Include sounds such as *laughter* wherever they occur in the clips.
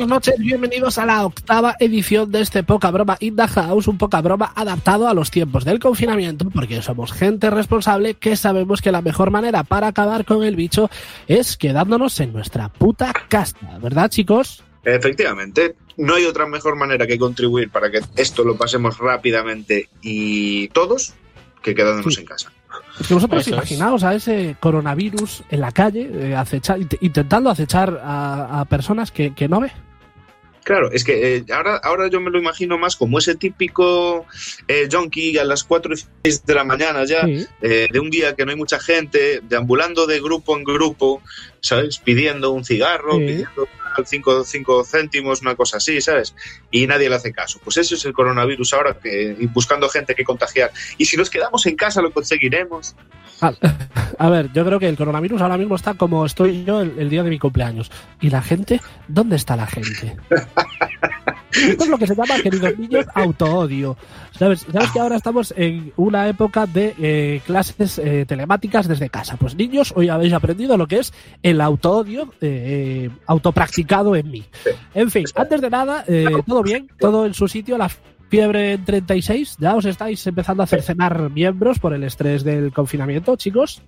Buenas noches, bienvenidos a la octava edición de este Poca Broma in the House, un poca broma adaptado a los tiempos del confinamiento, porque somos gente responsable que sabemos que la mejor manera para acabar con el bicho es quedándonos en nuestra puta casa, ¿verdad chicos? Efectivamente, no hay otra mejor manera que contribuir para que esto lo pasemos rápidamente y todos que quedándonos Sí. en casa. Es que vosotros Eso es. imaginaos a ese coronavirus en la calle, eh, acecha- intentando acechar a, a personas que, que no ve. Claro, es que eh, ahora, ahora yo me lo imagino más como ese típico eh, junkie a las 4 y 6 de la mañana ya, Sí. eh, de un día que no hay mucha gente, deambulando de grupo en grupo, ¿sabes? Pidiendo un cigarro, Sí. pidiendo 5 cinco céntimos, una cosa así, ¿sabes? Y nadie le hace caso. Pues eso es el coronavirus ahora, que, y buscando gente que contagiar. Y si nos quedamos en casa lo conseguiremos. A, a ver, yo creo que el coronavirus ahora mismo está como estoy yo el, el día de mi cumpleaños. ¿Y la gente? ¿Dónde está la gente? Esto es lo que se llama, queridos niños, autoodio. ¿Sabes? ¿Sabes que ahora estamos en una época de eh, clases eh, telemáticas desde casa? Pues niños, hoy habéis aprendido lo que es el autoodio eh, autopracticado en mí. En fin, antes de nada, eh, todo bien, todo en su sitio, la fiebre en 36, ya os estáis empezando a cercenar miembros por el estrés del confinamiento, chicos.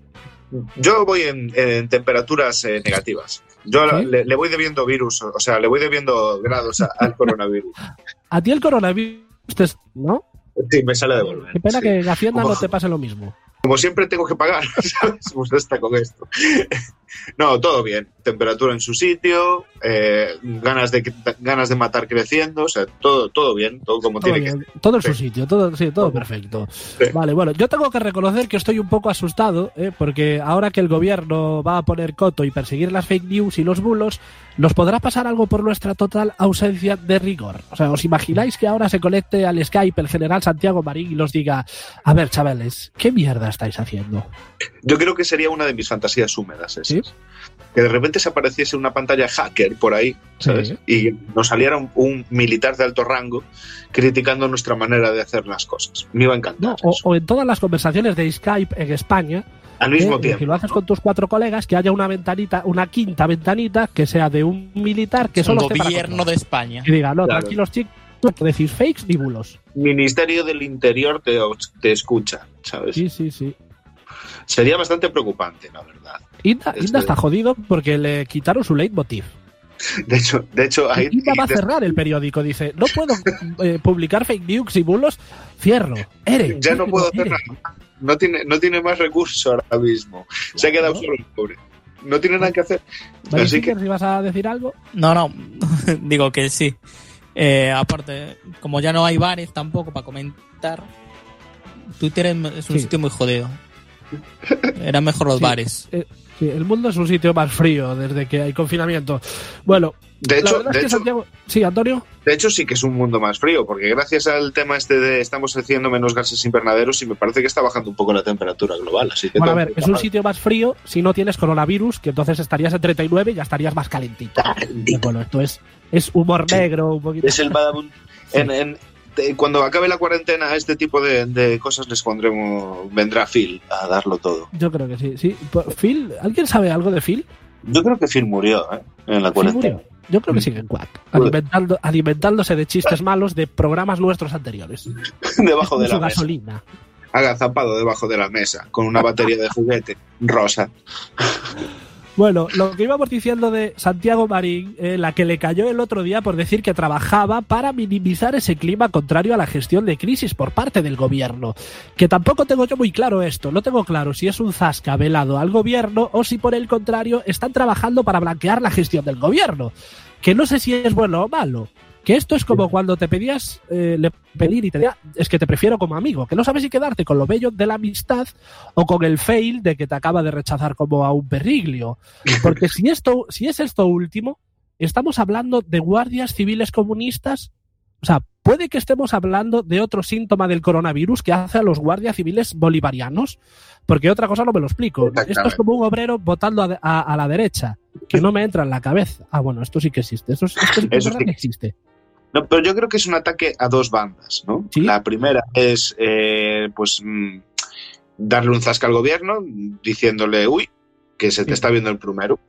Yo voy en, en temperaturas eh, negativas. Yo ¿Sí? le, le voy debiendo virus, o sea, le voy debiendo grados a- al coronavirus. *laughs* A ti el coronavirus, te- ¿no? Sí, me sale de volver. Qué pena sí. que en Hacienda Como- no te pase lo mismo. Como siempre tengo que pagar, *laughs* ¿sabes? Pues está con esto. No, todo bien. Temperatura en su sitio, eh, ganas, de, ganas de matar creciendo, o sea, todo, todo bien, todo como Todo, tiene que bien, todo en su sitio, todo, sí, todo Todo. perfecto. Sí. Vale, bueno, yo tengo que reconocer que estoy un poco asustado, ¿eh? porque ahora que el gobierno va a poner coto y perseguir las fake news y los bulos, nos podrá pasar algo por nuestra total ausencia de rigor. O sea, ¿os imagináis que ahora se conecte al Skype el general Santiago Marín y los diga, a ver, chavales, ¿qué mierda estáis haciendo? Yo creo que sería una de mis fantasías húmedas esas. ¿Sí? Que de repente se apareciese una pantalla hacker por ahí, ¿sabes? Sí. Y nos saliera un, un militar de alto rango criticando nuestra manera de hacer las cosas. Me iba a encantar. ¿No? O, eso. o en todas las conversaciones de Skype en España, Al mismo Eh, tiempo. Si lo haces con tus cuatro colegas, que haya una ventanita, una quinta ventanita que sea de un militar que solo esté para gobierno de España. Y diga, no, Claro. tranquilos chicos, no decís fakes ni bulos. Ministerio del Interior te, te escucha, ¿sabes? Sí, sí, sí. Sería bastante preocupante, la verdad. Inda, Este- Inda está jodido porque le quitaron su leitmotiv. *laughs* De hecho, de hecho ahí Inda va a cerrar el periódico, dice, no puedo eh, publicar fake news y bulos, cierro. Ere, ya no puedo hacer ere. nada. No tiene, no tiene más recursos ahora mismo. Se ha quedado solo el pobre. No tiene nada que hacer. Así que si vas a decir algo. No, no, *laughs* digo que sí. Eh, aparte, como ya no hay bares tampoco para comentar, Twitter es es un Sí. sitio muy jodido. Eran mejor los Sí. bares. Sí, el mundo es un sitio más frío desde que hay confinamiento. Bueno, de hecho, de, es que hecho, Santiago... Sí, Antonio. de hecho, sí que es un mundo más frío, porque gracias al tema este de estamos haciendo menos gases invernaderos y me parece que está bajando un poco la temperatura global. Así que Bueno, a ver, es un sitio más frío si no tienes coronavirus, que entonces estarías en 39 y ya estarías más calentito. Bueno, esto es, es humor Sí. negro, un poquito. Es el badabun. Sí. En- en- cuando acabe la cuarentena, a este tipo de, de cosas les pondremos. Vendrá Phil a darlo todo. Yo creo que sí, sí. Pues, Phil, ¿alguien sabe algo de Phil? Yo creo que Phil murió ¿eh? en la cuarentena. murió. Yo creo que sigue en Quack, alimentando, alimentándose de chistes malos de programas nuestros anteriores. *laughs* Debajo de su la mesa. gasolina. Agazapado debajo de la mesa, con una batería de juguete rosa. Bueno, lo que íbamos diciendo de Santiago Marín, eh, la que le cayó el otro día por decir que trabajaba para minimizar ese clima contrario a la gestión de crisis por parte del gobierno. Que tampoco tengo yo muy claro esto, no tengo claro si es un zasca velado al gobierno o si por el contrario están trabajando para blanquear la gestión del gobierno. Que no sé si es bueno o malo. Que esto es como cuando te pedías eh, le pedir y te decía, es que te prefiero como amigo, que no sabes si quedarte con lo bello de la amistad o con el fail de que te acaba de rechazar como a un perriglio. Porque si esto, si es esto último, estamos hablando de guardias civiles comunistas. O sea, puede que estemos hablando de otro síntoma del coronavirus que hace a los guardias civiles bolivarianos, porque otra cosa no me lo explico. Esto es como un obrero votando a, a- a la derecha, que no me entra en la cabeza. Ah, bueno, esto sí que existe. Esto, esto sí que Eso verdad sí. que existe. No, pero yo creo que es un ataque a dos bandas, ¿no? Sí. La primera es, eh, pues, mm, darle un zasca al gobierno, diciéndole, uy, que se te está viendo el plumero.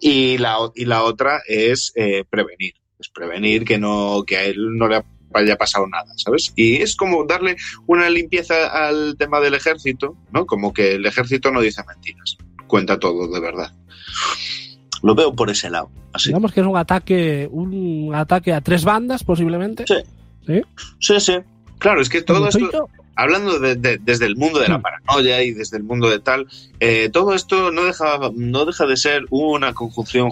Y la, y la otra es eh, prevenir. Es prevenir que, no, que a él no le haya pasado nada, ¿sabes? Y es como darle una limpieza al tema del ejército, ¿no? Como que el ejército no dice mentiras, cuenta todo de verdad. Lo veo por ese lado. Así. Digamos que es un ataque, un ataque a tres bandas, posiblemente. Sí. ¿Sí? Sí, sí. Claro, es que todo esto, hablando de- de- desde el mundo de la paranoia y desde el mundo de tal, eh, todo esto no deja, no deja de ser una conjunción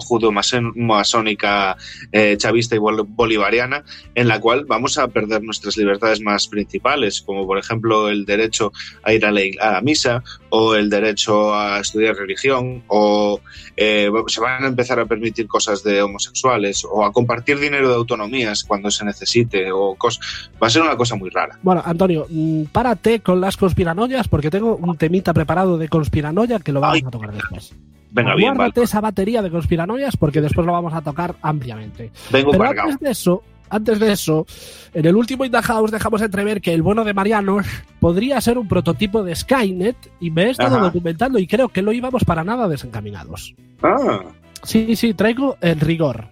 judo-masónica, eh, chavista y bol- bolivariana, en la cual vamos a perder nuestras libertades más principales, como por ejemplo el derecho a ir a la, ig- a la misa, o el derecho a estudiar religión, o eh, se van a empezar a permitir cosas de homosexuales, o a compartir dinero de autonomías cuando se necesite, o cosas. Va a ser una cosa muy rara. Bueno, Antonio, mm, párate con las conspiranoias porque tengo un temita preparado de conspiranoia que lo vamos Ay. a tocar después. Venga, bien, Guárdate vale. esa batería de conspiranoias porque después lo vamos a tocar ampliamente. Vengo Pero antes de eso, antes de eso, en el último In the House dejamos entrever que el bueno de Mariano *laughs* podría ser un prototipo de Skynet y me he estado Ajá. documentando y creo que no íbamos para nada desencaminados. Ah, Sí, sí, traigo el rigor.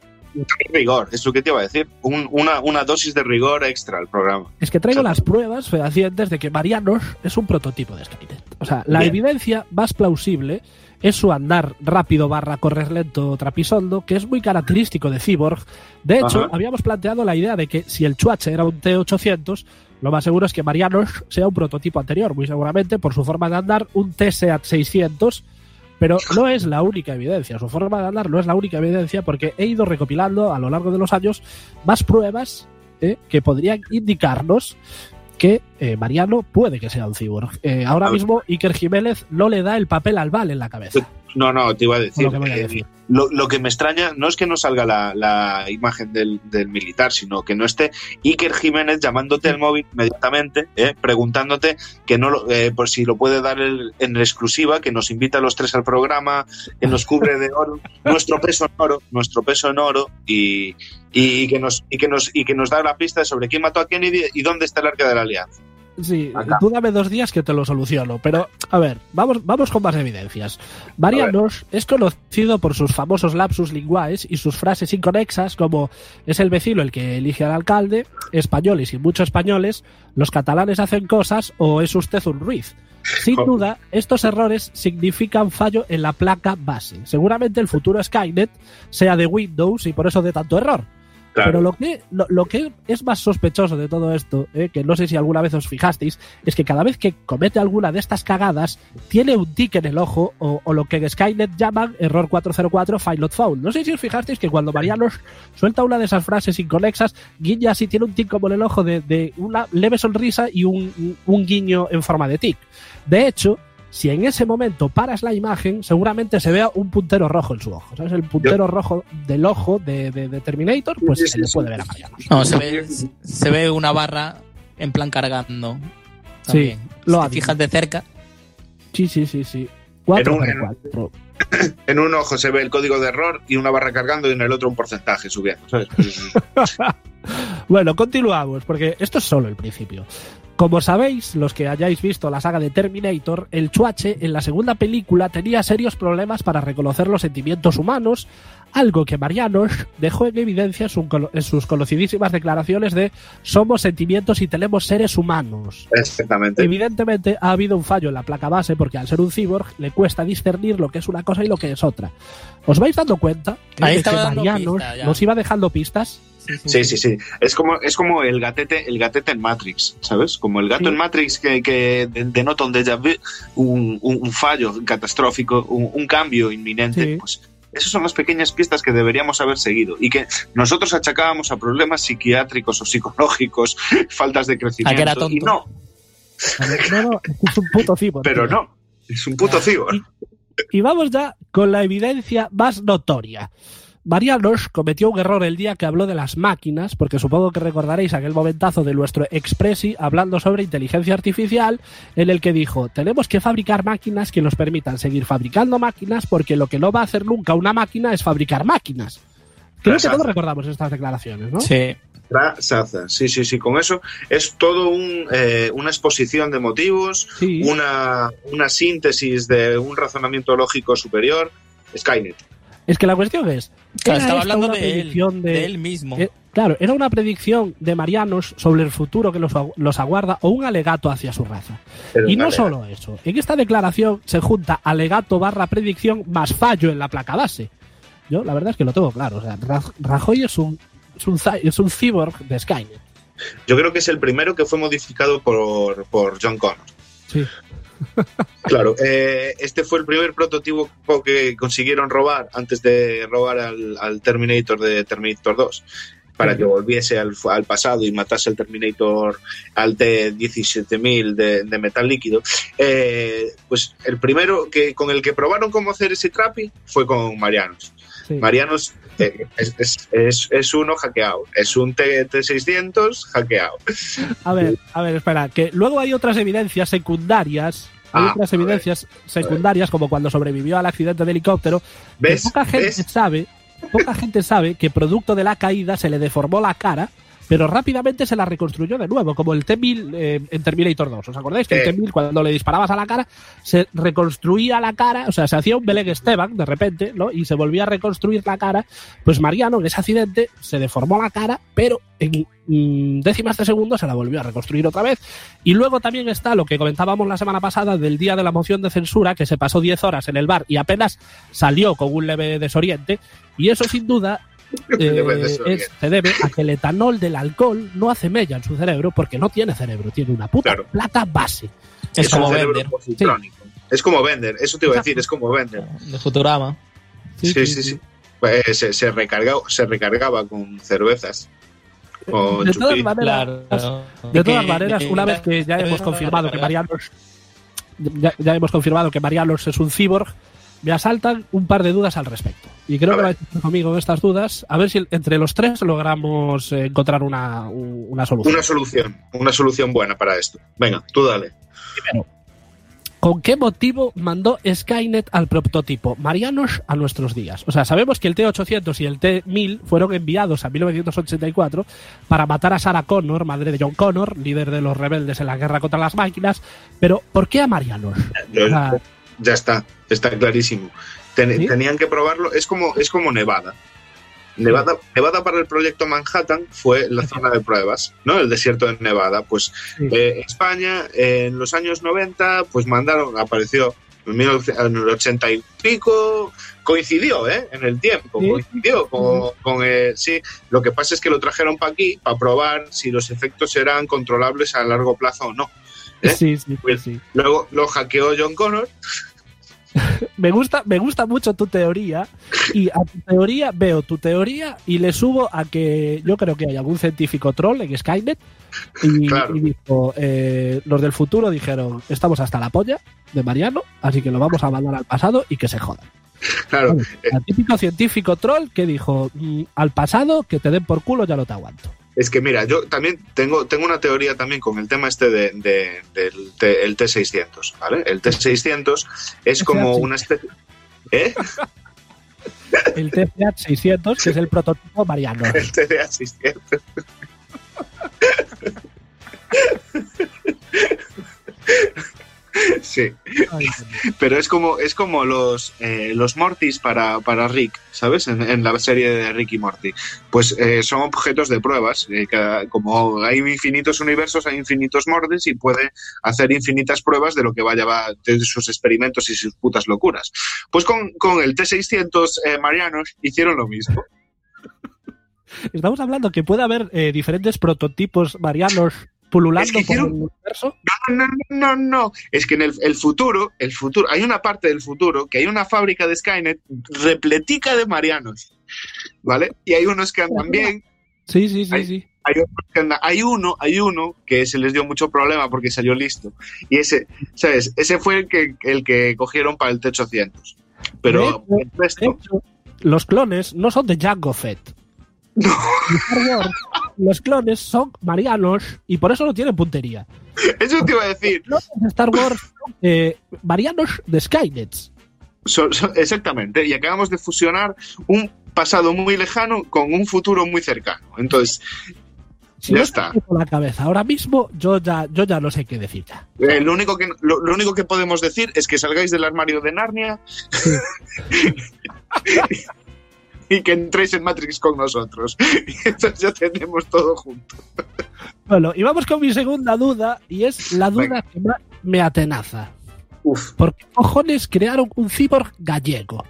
rigor, es lo que te iba a decir. Un- una, una dosis de rigor extra al programa. Es que traigo las pruebas fehacientes de que Marianos es un prototipo de Skynet. O sea, la Bien. evidencia más plausible es su andar rápido barra correr lento trapisondo, que es muy característico de Cyborg. De hecho, Ajá. habíamos planteado la idea de que si el Chuache era un T800, lo más seguro es que Marianos sea un prototipo anterior, muy seguramente por su forma de andar, un T-Seat 600, pero no es la única evidencia. Su forma de andar no es la única evidencia porque he ido recopilando a lo largo de los años más pruebas eh, que podrían indicarnos que eh, Mariano puede que sea un cyborg. Eh, ahora mismo Iker Jiménez no le da el papel al Val en la cabeza. No, no, te iba a decir. A eh, decir. Lo, lo que me extraña no es que no salga la, la imagen del, del militar, sino que no esté Iker Jiménez llamándote al móvil inmediatamente, eh, preguntándote que no lo, eh, por si lo puede dar el- en exclusiva, que nos invita a los tres al programa, que nos cubre de oro, *laughs* nuestro peso en oro, nuestro peso en oro, y, y que nos, y que nos, y que nos da la pista sobre quién mató a Kennedy y dónde está el arca de la alianza. Sí, Acá. tú dame dos días que te lo soluciono. Pero, a ver, vamos, vamos con más evidencias. Marianos es conocido por sus famosos lapsus linguaes y sus frases inconexas como es el vecino el que elige al alcalde, españoles y muchos españoles, los catalanes hacen cosas o es usted un ruiz. Sin duda, estos errores significan fallo en la placa base. Seguramente el futuro Skynet sea de Windows y por eso de tanto error. Pero lo que, lo, lo que es más sospechoso de todo esto, eh, que no sé si alguna vez os fijasteis, es que cada vez que comete alguna de estas cagadas, tiene un tic en el ojo o, lo que en Skynet llaman error 404 file not found. No sé si os fijasteis que cuando Marianos suelta una de esas frases inconexas, guiña así, tiene un tic como en el ojo de, de una leve sonrisa y un, un guiño en forma de tic. De hecho, si en ese momento paras la imagen, seguramente se vea un puntero rojo en su ojo. ¿Sabes? El puntero rojo del ojo de, de- de Terminator, pues Sí, se sí, le sí. puede ver a Mariano. No, se ve, se ve una barra en plan cargando. También. lo si te fijas de cerca. Sí, sí, sí, sí. En 4 un- en- 4. *clears throat* En un ojo se ve el código de error y una barra cargando y en el otro un porcentaje subiendo. ¿sabes? *laughs* Bueno, continuamos, porque esto es solo el principio. Como sabéis, los que hayáis visto la saga de Terminator, el Chuache en la segunda película tenía serios problemas para reconocer los sentimientos humanos, algo que Marianos dejó en evidencia en su- en sus conocidísimas declaraciones de somos sentimientos y tenemos seres humanos. Exactamente. Evidentemente ha habido un fallo en la placa base porque al ser un cyborg le cuesta discernir lo que es una cosa y lo que es otra. ¿Os vais dando cuenta Ahí de que Marianos pista, nos iba dejando pistas? Sí, sí, sí. Es como, es como el gatete, el gatete en Matrix, ¿sabes? Como el gato Sí. en Matrix que, que de- denota un déjà vu, un, un- fallo catastrófico, un, un cambio inminente. Sí. Pues esas son las pequeñas pistas que deberíamos haber seguido y que nosotros achacábamos a problemas psiquiátricos o psicológicos, *laughs* faltas de crecimiento. Ah, que era Y tonto. no, No, no, es un puto cyborg. *laughs* pero tío. no. Es un puto cibor. Y vamos ya con la evidencia más notoria. Marianos cometió un error el día que habló de las máquinas, porque supongo que recordaréis aquel momentazo de nuestro Expressi hablando sobre inteligencia artificial, en el que dijo, tenemos que fabricar máquinas que nos permitan seguir fabricando máquinas, porque lo que no va a hacer nunca una máquina es fabricar máquinas. Creo que todos recordamos estas declaraciones, ¿no? Sí. Sí, sí, sí. Con eso es todo un, eh, una exposición de motivos, Sí. una, una síntesis de un razonamiento lógico superior. Skynet. Es que la cuestión es. Claro, ¿era estaba esta hablando una de él, predicción de él mismo. Eh, claro, era una predicción de Marianos sobre el futuro que los, agu- los aguarda o un alegato hacia su raza. Pero Y no solo eso. En esta declaración se junta alegato barra predicción más fallo en la placa base. Yo, la verdad es que lo tengo claro. O sea, Raj- Rajoy es un, es un, es un cyborg de Skynet. Yo creo que es el primero que fue modificado por, por John Connor. Sí. Claro, eh, este fue el primer prototipo que consiguieron robar antes de robar al, al Terminator de Terminator 2 para que volviese al, al pasado y matase al Terminator al T-17000 de, de metal líquido. Eh, pues el primero que con el que probaron cómo hacer ese trapi fue con Marianos. sí. Marianos eh, es, es- es- es uno hackeado, es un T- T600 hackeado. A ver, a ver, espera, que luego hay otras evidencias secundarias. Hay Ah, otras ver, evidencias secundarias, como cuando sobrevivió al accidente de helicóptero, poca gente ¿Ves? sabe, poca gente sabe que producto de la caída se le deformó la cara, pero rápidamente se la reconstruyó de nuevo, como el T-1000 eh, en Terminator 2. ¿Os acordáis que el T-1000 cuando le disparabas a la cara se reconstruía la cara, o sea, se hacía un Belén Esteban de repente, ¿no? Y se volvía a reconstruir la cara. Pues Mariano en ese accidente se deformó la cara, pero en mm, décimas de segundo se la volvió a reconstruir otra vez. Y luego también está lo que comentábamos la semana pasada del día de la moción de censura, que se pasó 10 horas en el bar y apenas salió con un leve desoriente. Y eso sin duda *laughs* eh, es- se debe a que el etanol del alcohol no hace mella en su cerebro porque no tiene cerebro, tiene una puta Claro. placa base. es como positrónico. Es como vender, eso te iba a decir, es como vender. de Futurama. Sí, sí, sí. Pues, se, se, recargaba, se recargaba con cervezas. Con De todas maneras, Claro. De todas Que- maneras, una vez que ya hemos confirmado que Marianos ya, ya hemos confirmado que Marianos es un cyborg, me asaltan un par de dudas al respecto. Y creo A que vais conmigo estas dudas, a ver si entre los tres logramos eh, encontrar una, un- una solución. Una solución, una solución buena para esto. Venga, tú dale. Primero, ¿con qué motivo mandó Skynet al prototipo Marianos a nuestros días? O sea, sabemos que el T-800 y el T-1000 fueron enviados a 1984 para matar a Sarah Connor, madre de John Connor, líder de los rebeldes en la guerra contra las máquinas, pero ¿por qué a Marianos? O sea, ya está, está clarísimo. Ten- ¿Sí? Tenían que probarlo, es como, es como Nevada. Nevada, Nevada para el proyecto Manhattan fue la zona de pruebas, ¿no? El desierto de Nevada. Pues Sí. eh, España eh, en los años 90, pues mandaron, apareció en 1900 en el 80 y pico, coincidió, ¿eh? En el tiempo, Sí. coincidió con, con, eh, sí. Lo que pasa es que lo trajeron para aquí para probar si los efectos eran controlables a largo plazo o no. ¿Eh? sí, sí, sí, sí. Luego lo hackeó John Connor Me gusta, me gusta mucho tu teoría y a tu teoría veo tu teoría y le subo a que yo creo que hay algún científico troll en Skynet y, Claro. y dijo, eh, los del futuro dijeron, estamos hasta la polla de Mariano, así que lo vamos a mandar al pasado y que se jodan. Claro, El típico científico troll que dijo, "Mm, al pasado que te den por culo ya no te aguanto. Es que mira, yo también tengo, tengo una teoría también con el tema este de, de- del T, el T600, ¿vale? El T600 es como una especie... ¿Eh? *laughs* El TCH 600, que es el prototipo Mariano. El TDA600. *laughs* *laughs* Sí, Ay, pero es como, es como los, eh, los Mortys para, para Rick, ¿sabes? En, en la serie de Rick y Morty. Pues eh, son objetos de pruebas. eh, como hay infinitos universos, hay infinitos Mortys y puede hacer infinitas pruebas de lo que vaya va, de sus experimentos y sus putas locuras. Pues con, con el T600 eh, Marianos hicieron lo mismo. *laughs* Estamos hablando que puede haber diferentes prototipos marianos pululando Es que por el hicieron- universo. No, no, no, no, no. Es que en el, el futuro, el futuro, hay una parte del futuro que hay una fábrica de Skynet repletica de marianos, ¿vale? Y hay unos que andan bien, Sí, sí, sí, Ay. sí. hay andan- hay uno, hay uno que se les dio mucho problema porque salió listo. Y ese, ¿sabes? Ese fue el que, el que cogieron para el T800. Pero el resto, hecho, los clones no son de Jango Fett. No. *laughs* Los clones son marianos y por eso no tienen puntería. eso te iba a decir. Los clones de Star Wars son eh, marianos de Skynet. So- so- exactamente. Y acabamos de fusionar un pasado muy lejano con un futuro muy cercano. Entonces, Si Ya no está. la cabeza ahora mismo, yo ya, yo ya no sé qué decir ya. Eh, lo, único que, lo, lo único que podemos decir es que salgáis del armario de Narnia *laughs* y que entréis en Matrix con nosotros. *laughs* Y entonces ya tenemos todo junto. Bueno, y vamos con mi segunda duda, y es la duda Venga. que más me atenaza. Uf. ¿Por qué cojones crearon un cyborg gallego?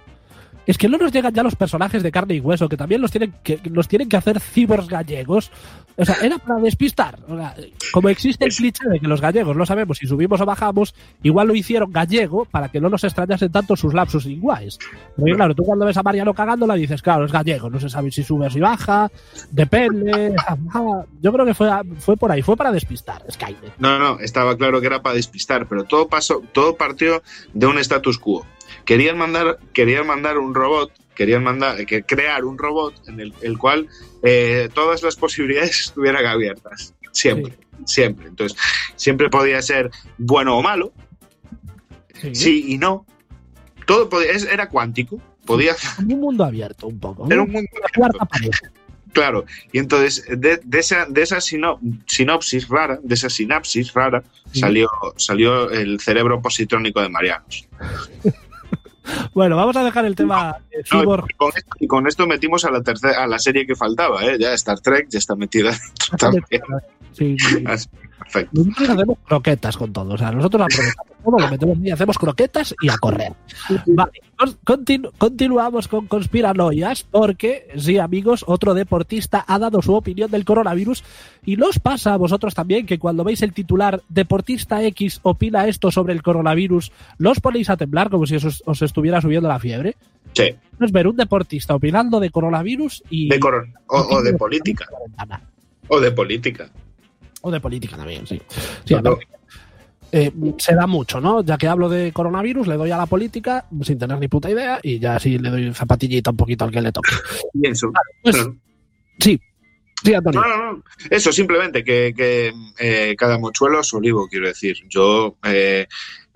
Es que no nos llegan ya los personajes de carne y hueso, que también los tienen que, los tienen que hacer cyborgs gallegos. O sea, era para despistar. O sea, como existe el cliché de que los gallegos no sabemos si subimos o bajamos, igual lo hicieron gallego para que no nos extrañasen tanto sus lapsus iguales. Porque claro, tú cuando ves a Mariano cagándola dices, claro, es gallego, no se sabe si sube o si baja, depende. *laughs* Yo creo que fue, fue por ahí, fue para despistar, Skynet. No, no, estaba claro que era para despistar, pero todo pasó, todo partió de un status quo. Querían mandar, querían mandar un robot, querían mandar, que crear un robot en el, el cual eh, todas las posibilidades *laughs* estuvieran abiertas. Siempre, siempre. Entonces, siempre podía ser bueno o malo, Sí. sí y no. Todo podía, es- era cuántico. Podía Un mundo abierto, un poco. era un mundo pared. Claro, y entonces de, de esa, de esa sino- sinopsis rara, de esa sinapsis rara, Sí. salió, salió el cerebro positrónico de Marianos. *laughs* Bueno, vamos a dejar el tema de No, cyborg. y, con esto, y con esto metimos a la tercera, a la serie que faltaba, ¿eh? Ya Star Trek ya está metida dentro también. *laughs* Sí, sí. Así, perfecto. Nosotros hacemos croquetas con todo. O sea, nosotros aprovechamos todo, lo metemos y hacemos croquetas y a correr. Vale, con- continu- continuamos con conspiranoias porque, sí, amigos, otro deportista ha dado su opinión del coronavirus y nos pasa a vosotros también que cuando veis el titular Deportista X opina esto sobre el coronavirus, los ponéis a temblar como si os, os estuviera subiendo la fiebre. Sí, Es ver un deportista opinando de coronavirus y... de coron- o, o de política. O de política. O de política también, sí. Sí, No, aparte, eh, se da mucho, ¿no? Ya que hablo de coronavirus, le doy a la política sin tener ni puta idea y ya así le doy zapatillita un poquito al que le toque. *laughs* pienso. Pues, sí, sí, Antonio. No, no, no. Eso, simplemente que, que, eh, cada mochuelo es olivo, quiero decir. Yo eh,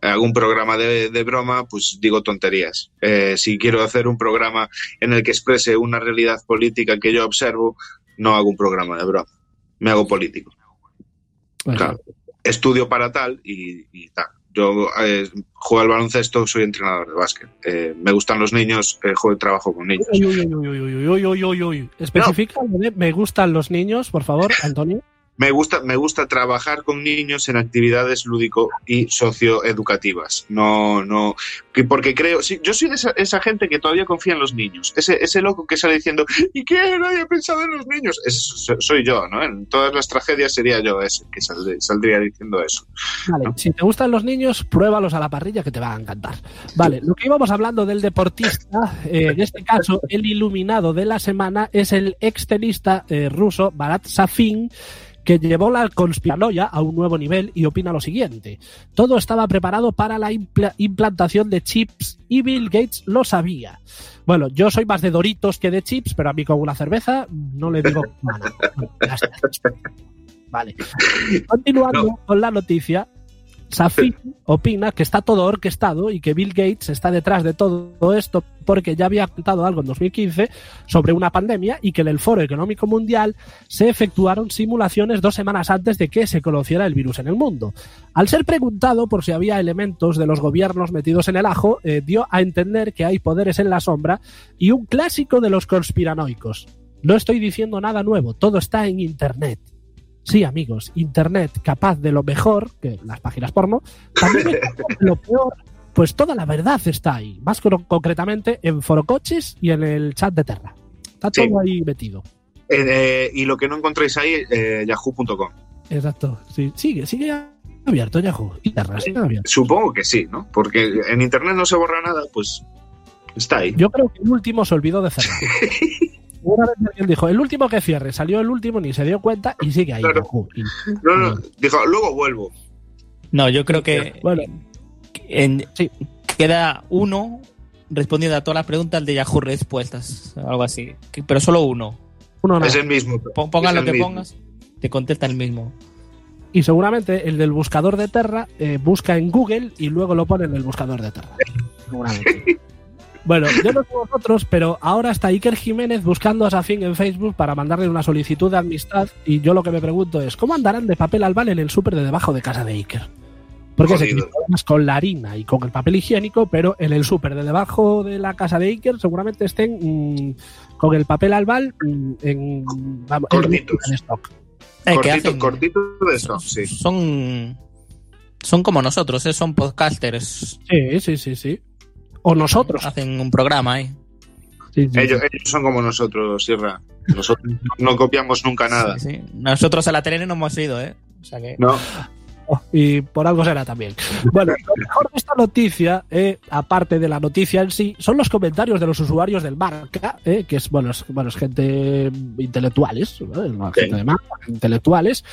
hago un programa de, de broma, pues digo tonterías. Eh, si quiero hacer un programa en el que exprese una realidad política que yo observo, no hago un programa de broma. Me hago político. Pues, Claro estudio para tal y, y tal. Yo eh, juego al baloncesto, soy entrenador de básquet. Eh, me gustan los niños, eh, juego, trabajo con niños. Uy, uy, uy, uy, uy, uy, uy, uy. Especifica, me gustan los niños, por favor, Antonio. Me gusta, me gusta trabajar con niños en actividades lúdico y socioeducativas. No, no, que porque creo, sí, yo soy de esa, esa gente que todavía confía en los niños. Ese, ese loco que sale diciendo, ¿y qué? Nadie ha pensado en los niños. Soy yo, ¿no? En todas las tragedias sería yo ese que saldría, saldría diciendo eso. Vale, si te gustan los niños, pruébalos a la parrilla que te van a encantar. Vale, lo que íbamos hablando del deportista, eh, en este caso, el iluminado de la semana es el extenista eh, ruso Barat Safin, que llevó la conspiranoia a un nuevo nivel y opina lo siguiente. Todo estaba preparado para la impla- implantación de chips y Bill Gates lo sabía. Bueno, yo soy más de Doritos que de chips, pero a mí con una cerveza no le digo *laughs* nada. Bueno. Vale. Continuando con la noticia, Safin opina que está todo orquestado y que Bill Gates está detrás de todo esto porque ya había contado algo en 2015 sobre una pandemia y que en el Foro Económico Mundial se efectuaron simulaciones dos semanas antes de que se conociera el virus en el mundo. Al ser preguntado por si había elementos de los gobiernos metidos en el ajo, eh, dio a entender que hay poderes en la sombra y un clásico de los conspiranoicos. No estoy diciendo nada nuevo, todo está en Internet. Sí, amigos, Internet capaz de lo mejor, que las páginas porno, también es capaz de lo peor, pues toda la verdad está ahí. Más con- concretamente en Forocoches y en el chat de Terra. Está Sí. todo ahí metido. Eh, eh, y lo que no encontréis ahí, eh, yahoo.com. Exacto. Sí, sigue, sigue abierto Yahoo. Y Terra sigue abierto. Supongo que sí, ¿no? Porque en internet no se borra nada, pues está ahí. Yo creo que el último se olvidó de cerrar. *laughs* Una vez alguien dijo, el último que cierre, salió el último, ni se dio cuenta y sigue ahí. Claro. Yahoo. Y- No, no, dijo, luego vuelvo. No, yo creo que Bueno. en- Sí. queda uno respondiendo a todas las preguntas de Yahoo Respuestas, algo así. Que- Pero solo uno. uno Es el mismo. Pon- Pongas lo que mismo. pongas, te contesta el mismo. Y seguramente el del buscador de Terra eh, busca en Google y luego lo pone en el buscador de Terra. *laughs* Seguramente. Bueno, yo no sé vosotros, pero ahora está Iker Jiménez buscando a Safin en Facebook para mandarle una solicitud de amistad. Y yo lo que me pregunto es: ¿cómo andarán de papel albal en el súper de debajo de casa de Iker? Porque se Jodido. más con la harina y con el papel higiénico, pero en el súper de debajo de la casa de Iker seguramente estén mm, con el papel albal mm, en, vamos, Cortitos. en stock. Eh, que cortito, hacen- cortito de eso, sí. Son, son como nosotros, ¿eh? son podcasters. Sí, sí, sí, sí. O nosotros. Hacen un programa ahí. Sí, sí. Ellos, ellos son como nosotros, Sierra. Nosotros no copiamos nunca nada. Sí, sí. Nosotros a la tele no hemos ido, ¿eh? O sea que... No, y por algo será también. Bueno, lo mejor de esta noticia, eh, aparte de la noticia en sí, son los comentarios de los usuarios del marca, eh, que es, bueno, es, bueno, es gente intelectuales, ¿no? Sí. gente de marca, intelectuales,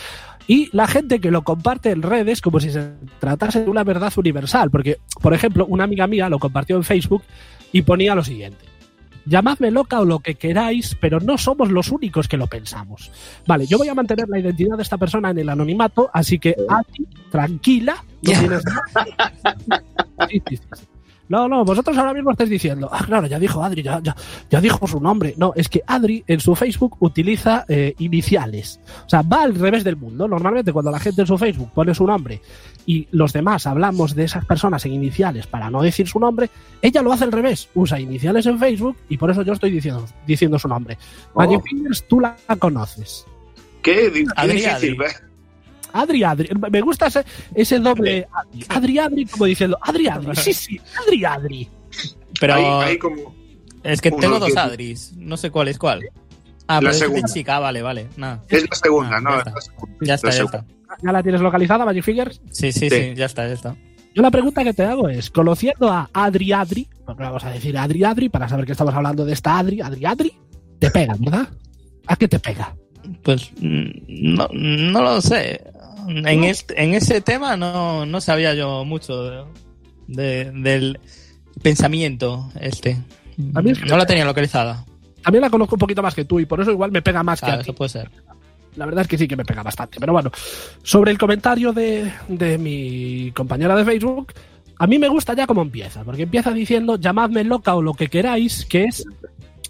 y la gente que lo comparte en redes como si se tratase de una verdad universal. Porque, por ejemplo, una amiga mía lo compartió en Facebook y ponía lo siguiente. Llamadme loca o lo que queráis, pero no somos los únicos que lo pensamos. Vale, yo voy a mantener la identidad de esta persona en el anonimato, así que Adi, tranquila, no tienes *laughs* Sí, sí, sí, sí. No, no, vosotros ahora mismo estáis diciendo, ah, claro, ya dijo Adri, ya, ya, ya dijo su nombre. No, es que Adri en su Facebook utiliza eh, iniciales. O sea, va al revés del mundo. Normalmente cuando la gente en su Facebook pone su nombre y los demás hablamos de esas personas en iniciales para no decir su nombre, ella lo hace al revés. Usa iniciales en Facebook y por eso yo estoy diciendo, diciendo su nombre. Oh. Magic Fingers, tú la conoces. qué, Adri, difícil. Adri, Adri. Me gusta ese, ese doble Adri. Adri, Adri, como diciendo, Adri, Adri. Sí, sí, Adri, Adri. Pero Ahí, ahí como... es que tengo dos Adris, no sé cuál es cuál. Ah, La pero es segunda. chica, ah, vale, vale. Es la segunda, Ah, ¿no? ya Es está. la segunda. Ya está, La ya segunda. está. ¿Ya la tienes localizada, Magic Fingers? Sí, sí, Sí. sí, ya está, ya está. Yo la pregunta que te hago es, conociendo a Adri Adri, porque vamos a decir Adri Adri para saber que estamos hablando de esta Adri, Adri Adri, te pega, ¿verdad? ¿A qué te pega? Pues mm, no, no lo sé. En, este- en ese tema no, no sabía yo mucho de- de- del pensamiento este. A mí es que no la tenía localizada. También la conozco un poquito más que tú y por eso igual me pega más que a ti. eso puede ser. La verdad es que sí que me pega bastante. Pero bueno, sobre el comentario de, de mi compañera de Facebook, a mí me gusta ya cómo empieza, porque empieza diciendo llamadme loca o lo que queráis, que es,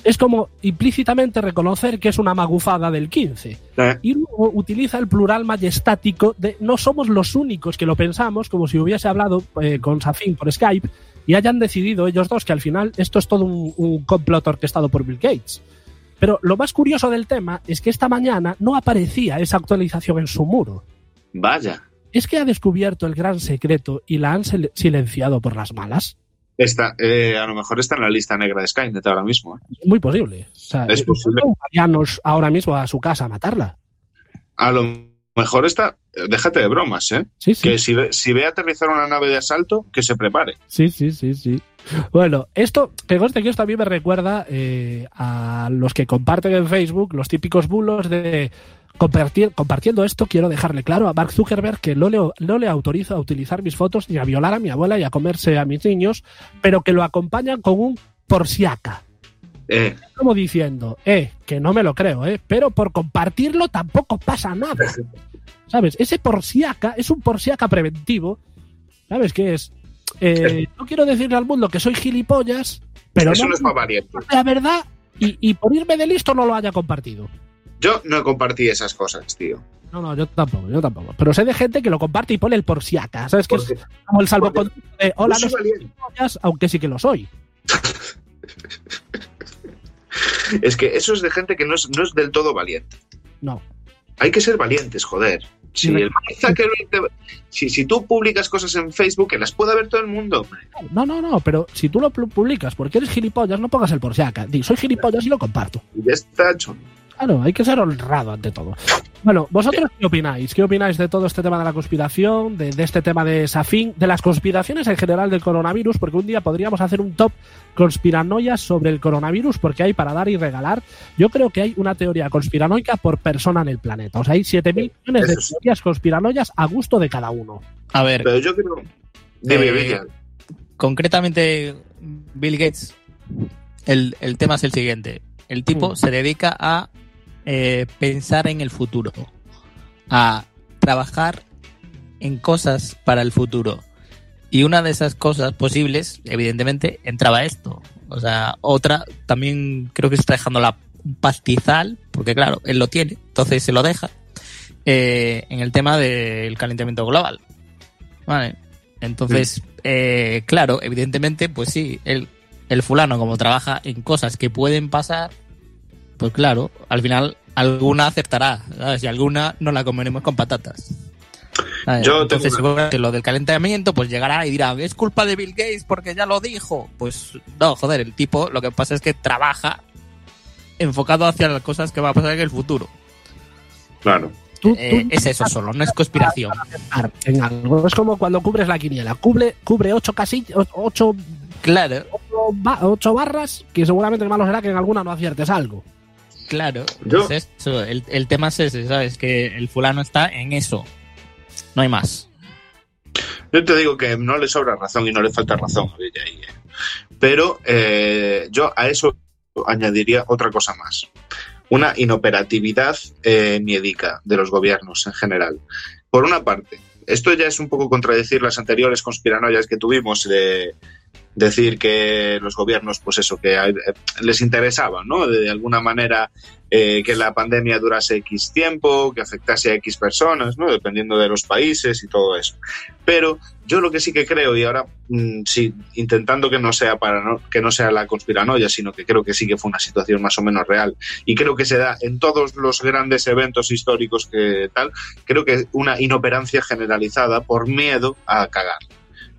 es como implícitamente reconocer que es una magufada del 15. Eh, Y luego utiliza el plural majestático de no somos los únicos que lo pensamos, como si hubiese hablado eh, con Safin por Skype y hayan decidido ellos dos que al final esto es todo un, un complot orquestado por Bill Gates. Pero lo más curioso del tema es que esta mañana no aparecía esa actualización en su muro. Vaya. ¿Es que ha descubierto el gran secreto y la han sil- silenciado por las malas? Está, eh, a lo mejor está en la lista negra de Skynet ahora mismo. ¿eh? Es muy posible. O sea, Es eh, posible. ahora mismo a su casa a matarla. A lo mejor está. Déjate de bromas, ¿eh? Sí, sí. Que si ve, si ve aterrizar una nave de asalto, que se prepare. Sí, sí, sí, sí. Bueno, esto, que conste que esto a mí me recuerda eh, a los que comparten en Facebook los típicos bulos de compartir, compartiendo esto, quiero dejarle claro a Mark Zuckerberg que no le, no le autorizo a utilizar mis fotos ni a violar a mi abuela y a comerse a mis niños, pero que lo acompañan con un por si aca. Eh, Como diciendo, eh, que no me lo creo, eh, pero por compartirlo tampoco pasa nada. *laughs* ¿Sabes? Ese por si aca es un por si aca preventivo. ¿Sabes qué es? Eh, no quiero decirle al mundo que soy gilipollas, pero eso no, es la verdad y, y por irme de listo no lo haya compartido. Yo no compartí esas cosas, tío. No, no, yo tampoco, yo tampoco. Pero sé de gente que lo comparte y pone el por si aca. ¿Sabes? Es Porque como el salvoconducto de hola, no soy aunque sí que lo soy. *laughs* Es que eso es de gente que no es, no es del todo valiente. No. Hay que ser valientes, joder. Si, el si, si tú publicas cosas en Facebook, que las pueda ver todo el mundo. No, no, no, pero si tú lo pu- publicas porque eres gilipollas, no pongas el por si. Di, soy gilipollas y lo comparto. Y ya está hecho. Claro, hay que ser honrado ante todo. Bueno, ¿vosotros qué opináis? ¿Qué opináis de todo este tema de la conspiración, de, de este tema de Safin, de las conspiraciones en general del coronavirus? Porque un día podríamos hacer un top conspiranoias sobre el coronavirus, porque hay para dar y regalar. Yo creo que hay una teoría conspiranoica por persona en el planeta. O sea, hay 7.000 millones de teorías conspiranoias a gusto de cada uno. A ver, Pero yo creo. Dime, Eh, concretamente Bill Gates, el, el tema es el siguiente. El tipo Mm. se dedica a eh, pensar en el futuro, a trabajar en cosas para el futuro. Y una de esas cosas posibles, evidentemente, entraba esto. O sea, otra también creo que se está dejando la pastizal, porque claro, él lo tiene, entonces se lo deja, eh, en el tema del calentamiento global. Vale. Entonces, eh, claro, evidentemente, pues sí, el, el fulano como trabaja en cosas que pueden pasar, pues claro, al final alguna acertará, ¿sabes? Y alguna no la comeremos con patatas. ¿sabes? Yo Entonces, tengo seguramente lo del calentamiento, pues llegará y dirá, es culpa de Bill Gates porque ya lo dijo. Pues no, joder, el tipo lo que pasa es que trabaja enfocado hacia las cosas que va a pasar en el futuro. Claro. Tú- tú Eh, es eso solo, no es conspiración. en algo. Es como cuando cubres la quiniela. Cubre, cubre ocho casillas, ocho, Claro, ocho ocho barras, que seguramente malo será que en alguna no aciertes algo. Claro. Yo- Es eso, el, el tema es ese, ¿sabes? Que el fulano está en eso. No hay más. Yo te digo que no le sobra razón y no le falta razón a Villa ahí, eh. Pero eh, yo a eso añadiría otra cosa más. Una inoperatividad eh, miedica de los gobiernos en general. Por una parte, esto ya es un poco contradecir las anteriores conspiranoias que tuvimos de decir que los gobiernos, pues eso, que eh, les interesaba, ¿no? De, alguna manera eh, que la pandemia durase X tiempo, que afectase a X personas, ¿no? Dependiendo de los países y todo eso. Pero yo lo que sí que creo, y ahora mm, sí, intentando que no sea para no, que no sea la conspiranoia, sino que creo que sí que fue una situación más o menos real, y creo que se da en todos los grandes eventos históricos que tal, creo que una inoperancia generalizada por miedo a cagar.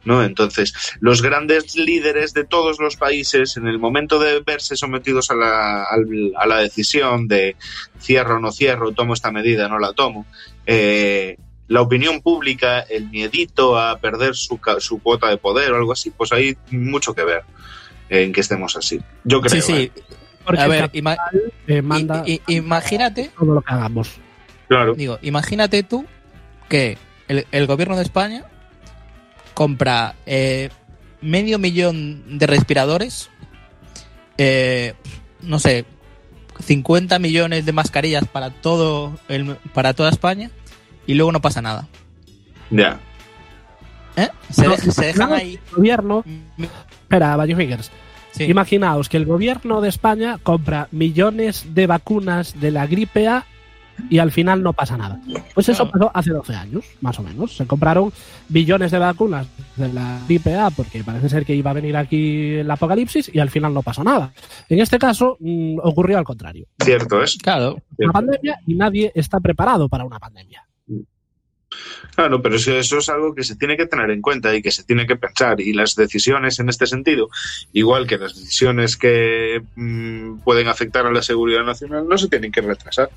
¿No? Entonces, los grandes líderes de todos los países, en el momento de verse sometidos a la, al- a la decisión de cierro o no cierro, tomo esta medida, no la tomo, eh, la opinión pública, el miedito a perder su, ca- su cuota de poder o algo así, pues hay mucho que ver en que estemos así. Yo creo. Sí, sí. ¿eh? Porque A ver, el ima- capital, eh, manda i- i- imagínate, todo lo que hagamos. Claro. digo, imagínate tú que el, el gobierno de España compra eh, medio millón de respiradores, eh, no sé, 50 millones de mascarillas para todo el, para toda España y luego no pasa nada. Ya. ¿Eh? Se, No, deja- se dejan ahí. El gobierno, espera, Bayo Fingers, Sí. imaginaos que el gobierno de España compra millones de vacunas de la gripe A y al final no pasa nada. Pues eso Claro. pasó hace 12 años, más o menos. Se compraron billones de vacunas de la gripe A porque parece ser que iba a venir aquí el apocalipsis y al final no pasó nada. En este caso mm, ocurrió al contrario. Cierto es. Claro, Una pandemia y nadie está preparado para una pandemia. Claro, pero eso es algo que se tiene que tener en cuenta y que se tiene que pensar. Y las decisiones en este sentido, igual que las decisiones que mm, pueden afectar a la seguridad nacional, no se tienen que retrasar.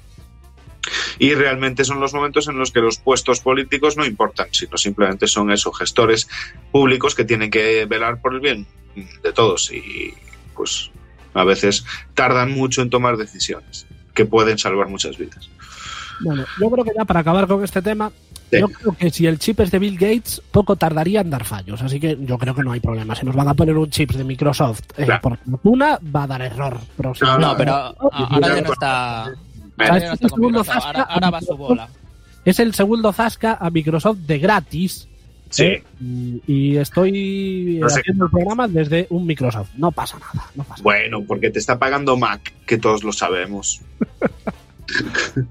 Y realmente son los momentos en los que los puestos políticos no importan, sino simplemente son esos gestores públicos que tienen que velar por el bien de todos. Y pues a veces tardan mucho en tomar decisiones que pueden salvar muchas vidas. Bueno, yo creo que ya para acabar con este tema, Sí. yo creo que si el chip es de Bill Gates, poco tardaría en dar fallos. Así que yo creo que no hay problema. Si nos van a poner un chip de Microsoft eh, Claro. por fortuna, va a dar error. no, pero ahora ya no está. No está Segundo Microsoft, ahora, va su bola. Es el segundo Zasca a Microsoft de gratis. Sí. eh, y- y estoy No sé. haciendo el programa desde un Microsoft. No pasa nada. No pasa Bueno, porque te está pagando Mac, que todos lo sabemos. *laughs*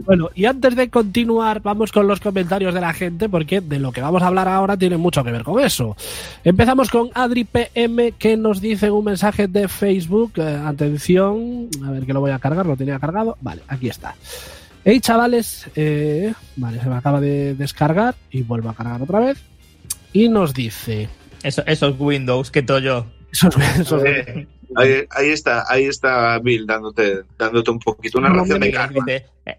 Bueno, y antes de continuar, vamos con los comentarios de la gente, porque de lo que vamos a hablar ahora tiene mucho que ver con eso. Empezamos con Adri PM, que nos dice un mensaje de Facebook. Eh, atención, a ver que lo voy a cargar, lo tenía cargado. Vale, aquí está. Hey chavales, eh, vale, se me acaba de descargar y vuelvo a cargar otra vez. Y nos dice. Eso, esos Windows que todo yo. Eso es- eso es- Eh, ahí, ahí está, ahí está Bill dándote, dándote un poquito una No, ración de karma.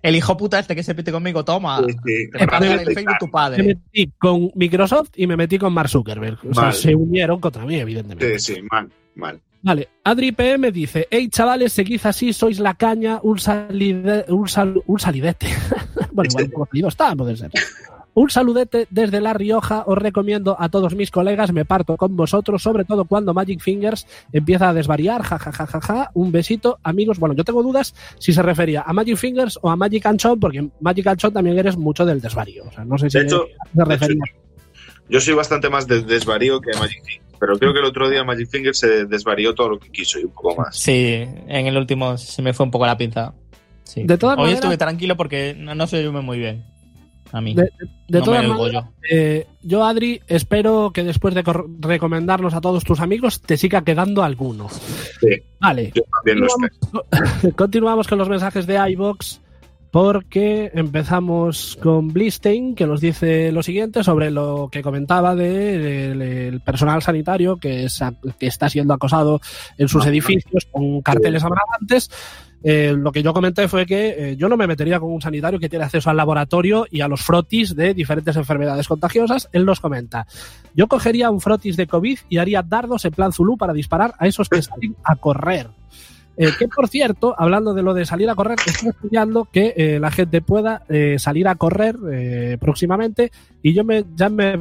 El hijo puta este que se pite conmigo, toma. Sí, sí, Te el Facebook tu karma. me padre. metí con Microsoft y me metí con Mark Zuckerberg. O sea, Vale. se unieron contra mí, evidentemente. Sí, sí, mal, mal. Vale, Adri PM dice, hey chavales, seguid así, sois la caña, un, salide, un, sal- un salidete. *laughs* bueno, igual *laughs* un poco salido está, puede ser. Un saludete desde La Rioja, os recomiendo a todos mis colegas, me parto con vosotros, sobre todo cuando Magic Fingers empieza a desvariar, jajajajaja, un besito, amigos, bueno, yo tengo dudas si se refería a Magic Fingers o a Magic Anchon, porque Magic Anchon también eres mucho del desvarío, o sea, no sé si De hecho- se refería. Yo soy bastante más de desvarío que Magic Finger, pero creo que el otro día Magic Finger se desvarió todo lo que quiso y un poco más. Sí, en el último se me fue un poco la pinza. Sí. De todas Hoy maneras- estuve tranquilo porque no, no se oye muy bien. A mí. De, de- de no todas maneras, yo. eh, yo, Adri, espero que después de cor- recomendarnos a todos tus amigos, te siga quedando alguno. Sí. Vale. Yo también lo espero. *laughs* Continuamos con los mensajes de iBox porque empezamos con Blistein que nos dice lo siguiente sobre lo que comentaba del el personal sanitario que, es- que está siendo acosado en sus Ah. edificios con carteles abravantes. Eh, lo que yo comenté fue que eh, yo no me metería con un sanitario que tiene acceso al laboratorio y a los frotis de diferentes enfermedades contagiosas. Él nos comenta, yo cogería un frotis de COVID y haría dardos en plan Zulu para disparar a esos que salen a correr. Eh, que por cierto, hablando de lo de salir a correr, estoy estudiando que la gente pueda salir a correr próximamente y yo me, ya me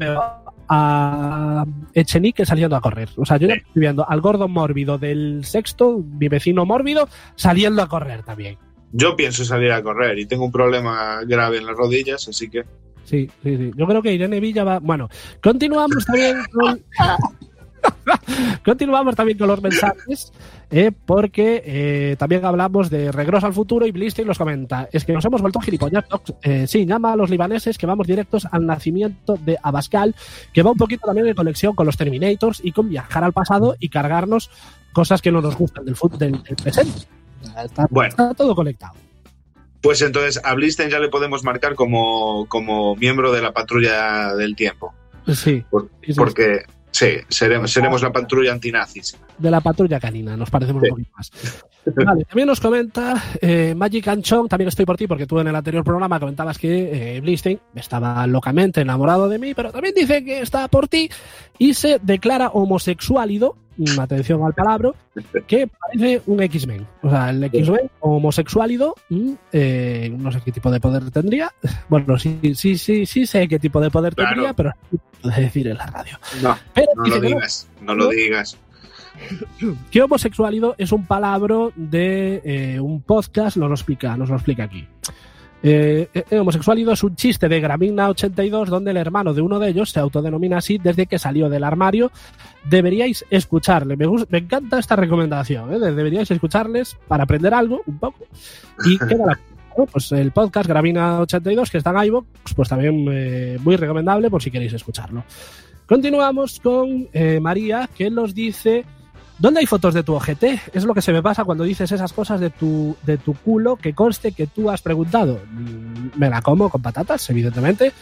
a Echenique saliendo a correr. O sea, yo ya estoy viendo al gordo mórbido del sexto, mi vecino mórbido, saliendo a correr también. Yo pienso salir a correr y tengo un problema grave en las rodillas, así que Sí, sí, sí. Yo creo que Irene Villa va. Bueno, continuamos también con. *laughs* *laughs* continuamos también con los mensajes, eh, porque eh, también hablamos de Regreso al futuro y Blister nos comenta: es que nos hemos vuelto gilipollas. Eh, sí, llama a los libaneses que vamos directos al nacimiento de Abascal, que va un poquito también en conexión con los Terminators y con viajar al pasado y cargarnos cosas que no nos gustan del, del, del presente. Está, Bueno. está todo conectado. pues entonces a Blisten ya le podemos marcar como, como miembro de la patrulla del tiempo. Sí, Por- sí, sí. porque sí, seremos, seremos la patrulla antinazis. de la patrulla canina, nos parecemos Sí. un poquito más. Vale, también nos comenta eh, Magic Anchong, también estoy por ti, porque tú en el anterior programa comentabas que eh, Blistein estaba locamente enamorado de mí, pero también dice que está por ti y se declara homosexuálido, mm, atención al palabra, que parece un X-Men. O sea, el X-Men homosexuálido, mm, eh, no sé qué tipo de poder tendría. Bueno, sí, sí, sí, sí sé qué tipo de poder Claro. tendría, pero puedo decir en la radio. No, Pero no lo no, digas, no lo digas. *laughs* que homosexualidad es un palabra de eh, un podcast, nos lo explica, nos lo explica aquí. Eh, eh, homosexualidad es un chiste de Gramina 82 donde el hermano de uno de ellos se autodenomina así desde que salió del armario. Deberíais escucharle. Me, gus- me encanta esta recomendación. ¿eh? De- Deberíais escucharles para aprender algo un poco. Y queda la pues el podcast Gravina 82 que está en iVoox, pues también eh, muy recomendable por si queréis escucharlo. Continuamos con eh, María que nos dice ¿Dónde hay fotos de tu ojete? Es lo que se me pasa cuando dices esas cosas de tu, de tu culo que conste que tú has preguntado. Mm, Me la como con patatas, evidentemente.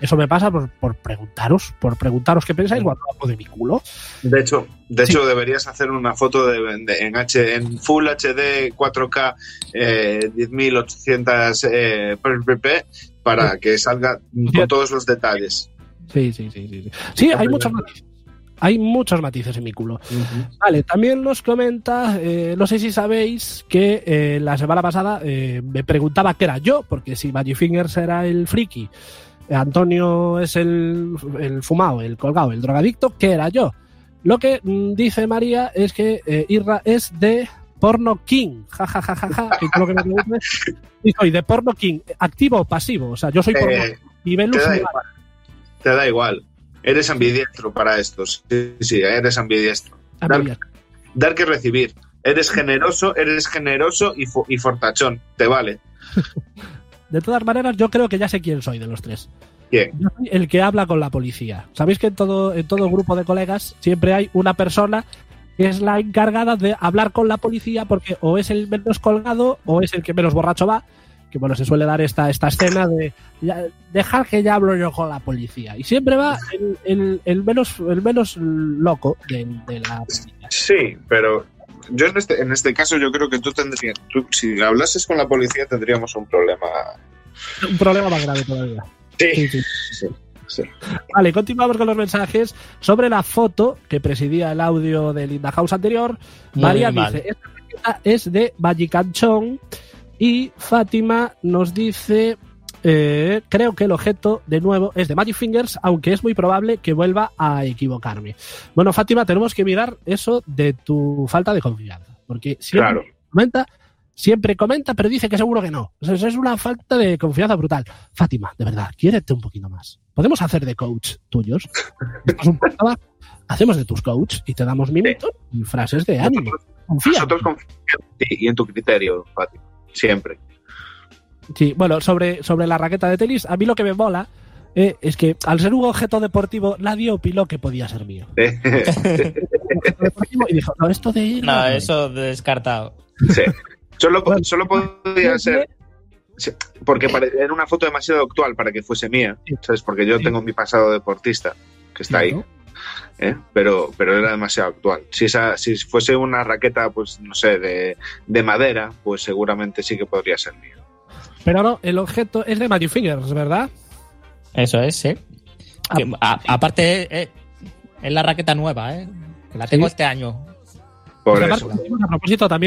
Eso me pasa por, por preguntaros, por preguntaros qué pensáis cuando hablo de mi culo. De hecho, de Sí. hecho deberías hacer una foto de, de- en, H, en Full HD 4K eh, 10800 eh, pp para que salga con todos los detalles. Sí, sí, sí, sí. Sí, Sí, hay muchos matices. Hay muchos matices en mi culo. Vale, también nos comenta, eh, no sé si sabéis que eh, la semana pasada eh, me preguntaba qué era yo, porque si Magic Fingers era el friki, Antonio es el, el fumado, el colgado, el drogadicto, ¿qué era yo? Lo que mm, dice María es que eh, Irra es de Porno King, ja, ja, ja, ja, ja, que es lo que me pregunta y soy de Porno King, activo o pasivo, o sea, yo soy porno Eh, y Velus te da igual. Te da igual. Eres ambidiestro para estos. Sí, sí, eres ambidiestro. Dar-. Dar que recibir. Eres generoso, eres generoso y, fo- y fortachón. Te vale. *laughs* De todas maneras, yo creo que ya sé quién soy de los tres. ¿Quién? Yo soy el que habla con la policía. Sabéis que en todo, en todo grupo de colegas siempre hay una persona que es la encargada de hablar con la policía porque o es el menos colgado o es el que menos borracho va. Que bueno, se suele dar esta, esta escena de ya, dejar que ya hablo yo con la policía. Y siempre va el, el- el menos, el menos loco de, de la policía. Sí, pero yo en este, en este caso yo creo que tú tendrías, tú, si hablases con la policía tendríamos un problema. Un problema más grave todavía. Sí, sí. sí, sí. Vale, continuamos con los mensajes sobre la foto que presidía el audio del Linda House anterior. Muy María mal. dice, esta es de Magicanchón y Fátima nos dice, eh, creo que el objeto de nuevo es de Magic Fingers, aunque es muy probable que vuelva a equivocarme. Bueno, Fátima, tenemos que mirar eso de tu falta de confianza, porque siempre Claro. comenta, siempre comenta, pero dice que seguro que no. O sea, eso es una falta de confianza brutal. Fátima, de verdad, quiérete un poquito más. podemos hacer de coach tuyos. *laughs* Un. Hacemos de tus coach y te damos minutos y frases de ánimo. Confía. Nosotros confiamos en ti y en tu criterio, Fati. Siempre. Sí, bueno, sobre, sobre la raqueta de tenis, a mí lo que me mola eh, es que al ser un objeto deportivo, nadie opinó que podía ser mío. Un objeto deportivo y dijo, no, esto de... No, eso descartado. Sí. Solo, Bueno, solo podía ser. sí, Porque era una foto demasiado actual para que fuese mía. ¿Sabes? Porque yo Sí. tengo mi pasado deportista, que está ahí. ¿eh? Pero, pero era demasiado actual. Si, esa, si fuese una raqueta, pues no sé, de, de madera, pues seguramente sí que podría ser mía. Pero no, el objeto es de Magic Fingers, ¿verdad? Eso es, sí. Ah, Que, a- aparte, eh, es la raqueta nueva, ¿eh? Que la tengo Sí. este año. Por eso. aparte, a propósito, también